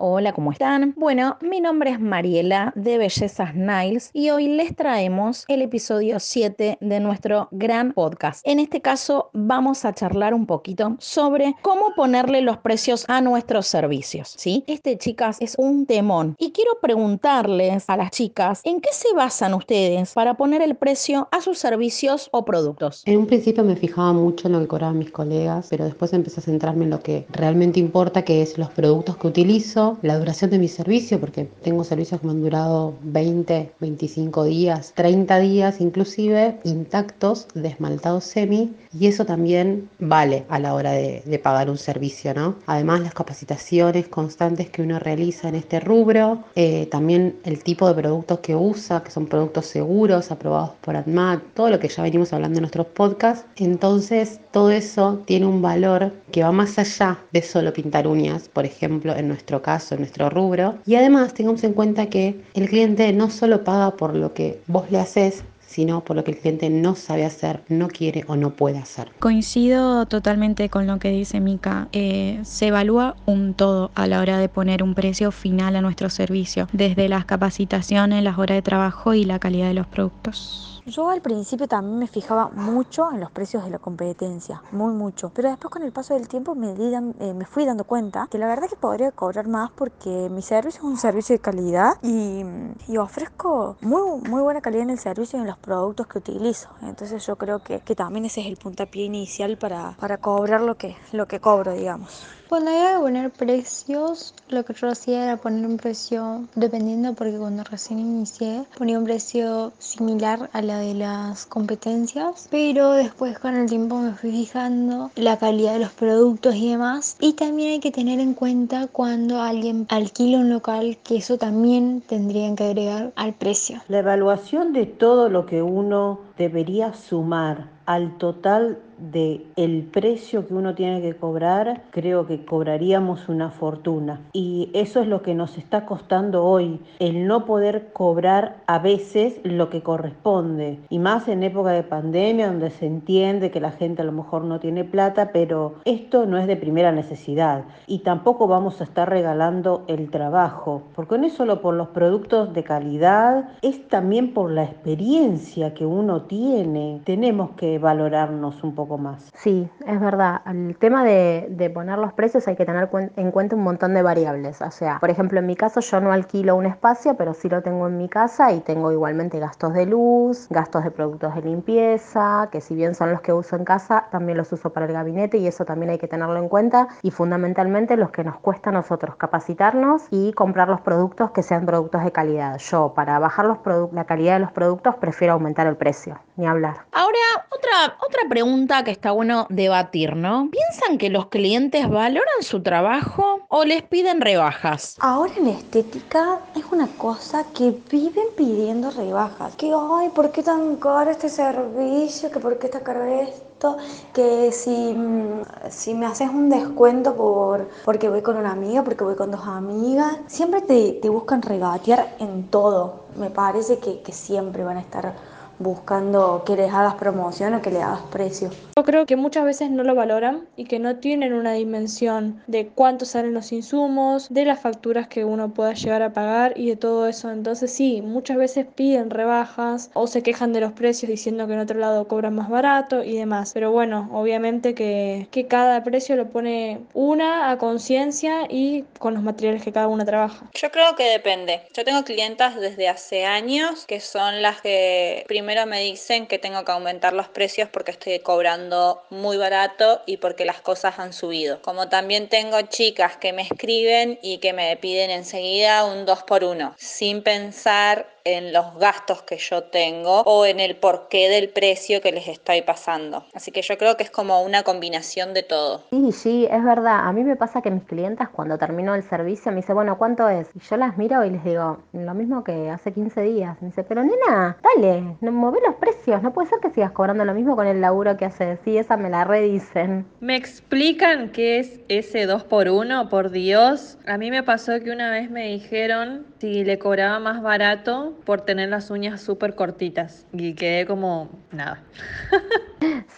Hola, ¿cómo están? Bueno, mi nombre es Mariela de Bellezas Niles y hoy les traemos el episodio 7 de nuestro gran podcast. En este caso vamos a charlar un poquito sobre cómo ponerle los precios a nuestros servicios, ¿sí? Este, chicas, es un temón y quiero preguntarles a las chicas en qué se basan ustedes para poner el precio a sus servicios o productos. En un principio me fijaba mucho en lo que cobraban mis colegas, pero después empecé a centrarme en lo que realmente importa, que es los productos que utilizo la duración de mi servicio, porque tengo servicios que me han durado 20, 25 días, 30 días inclusive, intactos, de esmaltado semi, y eso también vale a la hora de, pagar un servicio, ¿no? Además, las capacitaciones constantes que uno realiza en este rubro, eh, también el tipo de productos que usa, que son productos seguros, aprobados por ADMAT, todo lo que ya venimos hablando en nuestros podcasts. Entonces, todo eso tiene un valor que va más allá de solo pintar uñas, por ejemplo, en nuestro caso en nuestro rubro. Y además tengamos en cuenta que el cliente no solo paga por lo que vos le haces, sino por lo que el cliente no sabe hacer, no quiere o no puede hacer. Coincido totalmente con lo que dice Mika. Eh, se evalúa un todo a la hora de poner un precio final a nuestro servicio, desde las capacitaciones, las horas de trabajo y la calidad de los productos. Yo al principio también me fijaba mucho en los precios de la competencia, muy mucho. Pero después con el paso del tiempo me, eh, me fui dando cuenta que la verdad que podría cobrar más porque mi servicio es un servicio de calidad y, y ofrezco muy, muy buena calidad en el servicio y en los productos que utilizo. Entonces yo creo que, que también ese es el puntapié inicial para, para cobrar lo que, lo que cobro, digamos. Cuando hay que poner precios, lo que yo hacía era poner un precio, dependiendo, porque cuando recién inicié, ponía un precio similar a la de las competencias, pero después con el tiempo me fui fijando la calidad de los productos y demás. Y también hay que tener en cuenta cuando alguien alquila un local, que eso también tendrían que agregar al precio. La evaluación de todo lo que uno debería sumar al total de el precio que uno tiene que cobrar, creo que cobraríamos una fortuna. Y eso es lo que nos está costando hoy, el no poder cobrar a veces lo que corresponde. Y más en época de pandemia, donde se entiende que la gente a lo mejor no tiene plata, pero esto no es de primera necesidad. Y tampoco vamos a estar regalando el trabajo, porque no es solo por los productos de calidad, es también por la experiencia que uno tiene. Tenemos que valorarnos un poco más. Sí, es verdad. El tema de, poner los precios hay que tener en cuenta un montón de variables. O sea, por ejemplo, en mi caso yo no alquilo un espacio, pero sí lo tengo en mi casa y tengo igualmente gastos de luz, gastos de productos de limpieza, que si bien son los que uso en casa, también los uso para el gabinete y eso también hay que tenerlo en cuenta. Y fundamentalmente los que nos cuesta a nosotros capacitarnos y comprar los productos que sean productos de calidad. Yo, para bajar los la calidad de los productos, prefiero aumentar el precio, ni hablar. Ahora, otra, otra pregunta que está bueno debatir, ¿no? ¿Piensan que los clientes valoran su trabajo o les piden rebajas? Ahora en estética es una cosa que viven pidiendo rebajas. Que, ay, ¿por qué tan caro este servicio? Que ¿por qué está caro esto? Que si, mm, si me haces un descuento por, porque voy con una amiga, porque voy con dos amigas, siempre te, te buscan regatear en todo. Me parece que, que siempre van a estar buscando que les hagas promoción o que le hagas precio. Yo creo que muchas veces no lo valoran y que no tienen una dimensión de cuánto salen los insumos, de las facturas que uno pueda llegar a pagar y de todo eso. Entonces sí, muchas veces piden rebajas o se quejan de los precios diciendo que en otro lado cobran más barato y demás. Pero bueno, obviamente que, que cada precio lo pone una a conciencia y con los materiales que cada una trabaja. Yo creo que depende. Yo tengo clientas desde hace años que son las que primero primero me dicen que tengo que aumentar los precios porque estoy cobrando muy barato y porque las cosas han subido. Como también tengo chicas que me escriben y que me piden enseguida un 2 por 1 sin pensar en los gastos que yo tengo o en el porqué del precio que les estoy pasando. Así que yo creo que es como una combinación de todo. Sí, sí, es verdad. A mí me pasa que mis clientas cuando termino el servicio me dicen, bueno, ¿cuánto es? Y yo las miro y les digo, lo mismo que hace 15 días. Me dice, pero nena, dale, mueve los precios. No puede ser que sigas cobrando lo mismo con el laburo que haces. Sí, esa me la redicen. Me explican qué es ese 2 por 1 por Dios. A mí me pasó que una vez me dijeron si le cobraba más barato por tener las uñas súper cortitas y quedé como nada.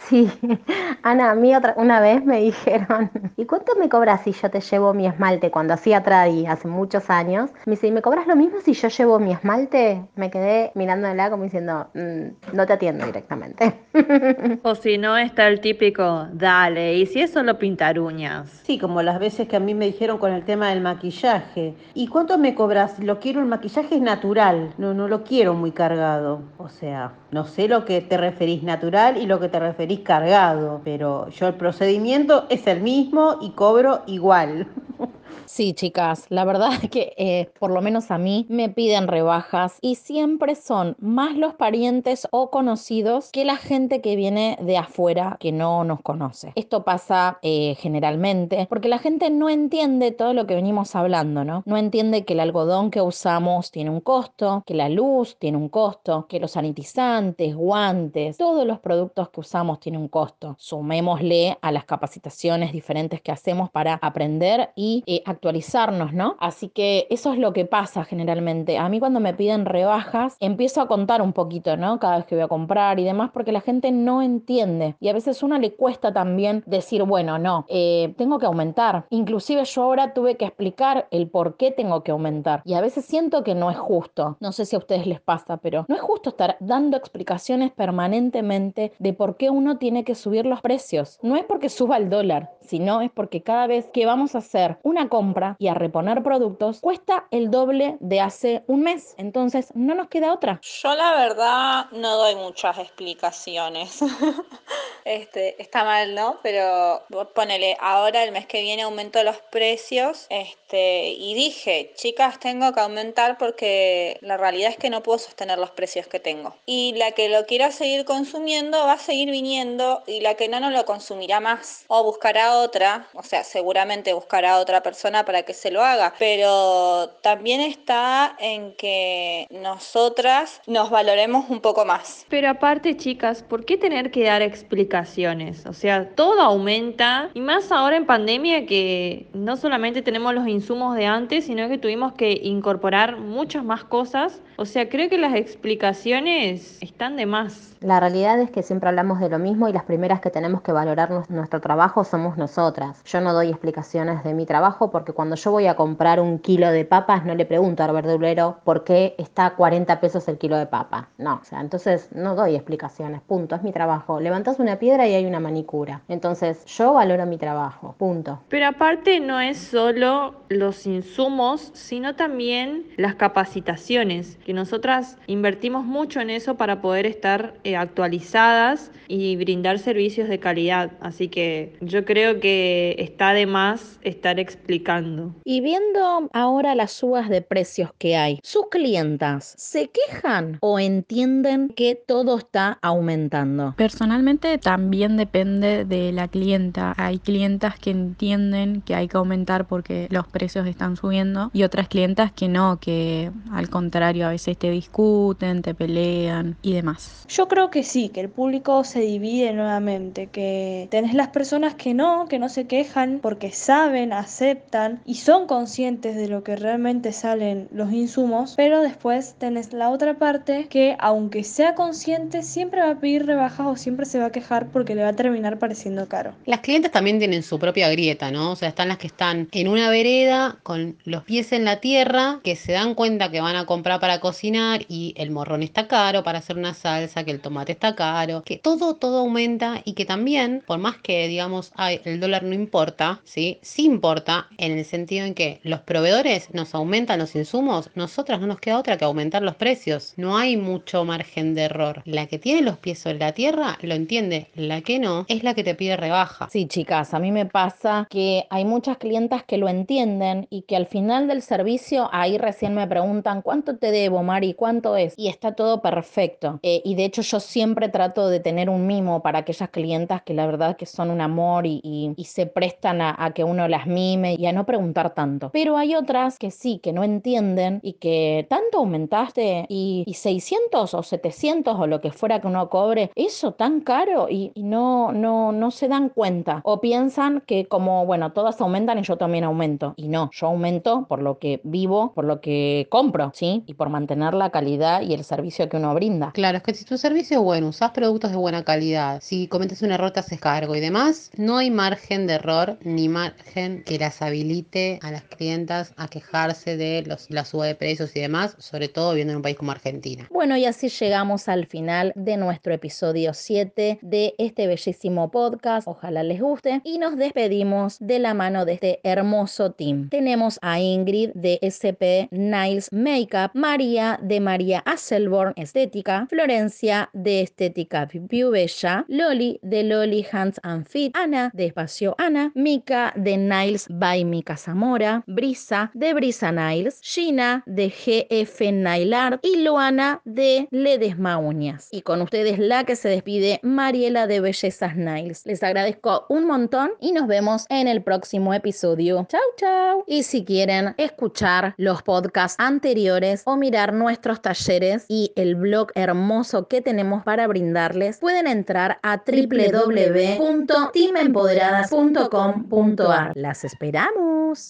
Sí, Ana, a mí otra, una vez me dijeron, ¿y cuánto me cobras si yo te llevo mi esmalte? Cuando hacía tradi hace muchos años, me dice, ¿y me cobras lo mismo si yo llevo mi esmalte? Me quedé mirándola como diciendo, mm, no te atiendo directamente. O si no, está el típico, dale, ¿y si es solo pintar uñas? Sí, como las veces que a mí me dijeron con el tema del maquillaje. ¿Y cuánto me cobras? Lo quiero, el maquillaje es natural, no, no lo quiero muy cargado. O sea, no sé lo que te referís natural y lo que te referís cargado, pero yo el procedimiento es el mismo y cobro igual. Sí, chicas, la verdad es que eh, por lo menos a mí me piden rebajas y siempre son más los parientes o conocidos que la gente que viene de afuera que no nos conoce. Esto pasa eh, generalmente porque la gente no entiende todo lo que venimos hablando, ¿no? No entiende que el algodón que usamos tiene un costo, que la luz tiene un costo, que los sanitizantes, guantes, todos los productos que usamos tienen un costo. Sumémosle a las capacitaciones diferentes que hacemos para aprender y eh, actualizarnos, ¿no? Así que eso es lo que pasa generalmente. A mí cuando me piden rebajas, empiezo a contar un poquito, ¿no? Cada vez que voy a comprar y demás, porque la gente no entiende. Y a veces a uno le cuesta también decir, bueno, no, eh, tengo que aumentar. Inclusive yo ahora tuve que explicar el por qué tengo que aumentar. Y a veces siento que no es justo. No sé si a ustedes les pasa, pero no es justo estar dando explicaciones permanentemente de por qué uno tiene que subir los precios. No es porque suba el dólar, sino es porque cada vez que vamos a hacer una compra, y a reponer productos cuesta el doble de hace un mes. Entonces no nos queda otra. Yo la verdad no doy muchas explicaciones. este, está mal, ¿no? Pero ponele, ahora el mes que viene aumento los precios. Este, y dije, chicas, tengo que aumentar porque la realidad es que no puedo sostener los precios que tengo. Y la que lo quiera seguir consumiendo va a seguir viniendo y la que no, no lo consumirá más. O buscará otra, o sea, seguramente buscará otra persona para que se lo haga, pero también está en que nosotras nos valoremos un poco más. Pero aparte, chicas, ¿por qué tener que dar explicaciones? O sea, todo aumenta y más ahora en pandemia que no solamente tenemos los insumos de antes, sino que tuvimos que incorporar muchas más cosas. O sea, creo que las explicaciones están de más. La realidad es que siempre hablamos de lo mismo y las primeras que tenemos que valorar nuestro trabajo somos nosotras. Yo no doy explicaciones de mi trabajo porque cuando yo voy a comprar un kilo de papas no le pregunto al verdulero por qué está a 40 pesos el kilo de papa. No, o sea, entonces no doy explicaciones, punto, es mi trabajo. Levantas una piedra y hay una manicura. Entonces yo valoro mi trabajo, punto. Pero aparte no es solo los insumos, sino también las capacitaciones, que nosotras invertimos mucho en eso para poder estar eh, actualizadas y brindar servicios de calidad. Así que yo creo que está de más estar explicando. Y viendo ahora las subas de precios que hay, ¿sus clientas se quejan o entienden que todo está aumentando? Personalmente también depende de la clienta. Hay clientas que entienden que hay que aumentar porque los precios están subiendo y otras clientas que no, que al contrario a veces te discuten, te pelean y demás. Yo creo que sí, que el público se divide nuevamente, que tenés las personas que no, que no se quejan porque saben, aceptan y son conscientes de lo que realmente salen los insumos, pero después tenés la otra parte que aunque sea consciente siempre va a pedir rebajas o siempre se va a quejar porque le va a terminar pareciendo caro. Las clientes también tienen su propia grieta, ¿no? O sea, están las que están en una vereda con los pies en la tierra, que se dan cuenta que van a comprar para cocinar y el morrón está caro para hacer una salsa, que el tomate está caro, que todo, todo aumenta y que también, por más que digamos, ay, el dólar no importa, ¿sí? Sí importa en el sentido en que los proveedores nos aumentan los insumos, nosotras no nos queda otra que aumentar los precios. No hay mucho margen de error. La que tiene los pies en la tierra lo entiende, la que no es la que te pide rebaja. Sí, chicas, a mí me pasa que hay muchas clientas que lo entienden y que al final del servicio ahí recién me preguntan cuánto te debo, Mari, cuánto es. Y está todo perfecto. Eh, y de hecho yo siempre trato de tener un mimo para aquellas clientas que la verdad que son un amor y y, se prestan a, que uno las mime y a no preguntar tanto. Pero hay otras que sí, que no entienden y que tanto aumentaste y, 600 o 700 o lo que fuera que uno cobre, eso tan caro y, no, no, no se dan cuenta o piensan que como, bueno, todas aumentan y yo también aumento. Y no, yo aumento por lo que vivo, por lo que compro, ¿sí? Y por mantener la calidad y el servicio que uno brinda. Claro, es que si tu servicio es bueno, usas productos de buena calidad, si cometes un error te haces cargo y demás, no hay margen de error ni margen que las habilite a las clientas a quejarse de los, la suba de precios y demás, sobre todo viendo en un país como Argentina. Bueno, y así llegamos al final de nuestro episodio 7 de este bellísimo podcast. Ojalá les guste y nos despedimos de la mano de este hermoso team. Tenemos a Ingrid de SP Niles Makeup, María de María Asselborn Estética, Florencia de Estética Piu Bella, Loli de Loli Hands and Feet, Ana de Ana, Mika de Niles by Mika Zamora, Brisa de Brisa Niles, Gina de GF Nail Art y Luana de Ledesma Uñas. Y con ustedes la que se despide, Mariela de Bellezas Niles. Les agradezco un montón y nos vemos en el próximo episodio. Chau, chau. Y si quieren escuchar los podcasts anteriores o mirar nuestros talleres y el blog hermoso que tenemos para brindarles, pueden entrar a www.teamempoderadas.com.ar. Las esperamos.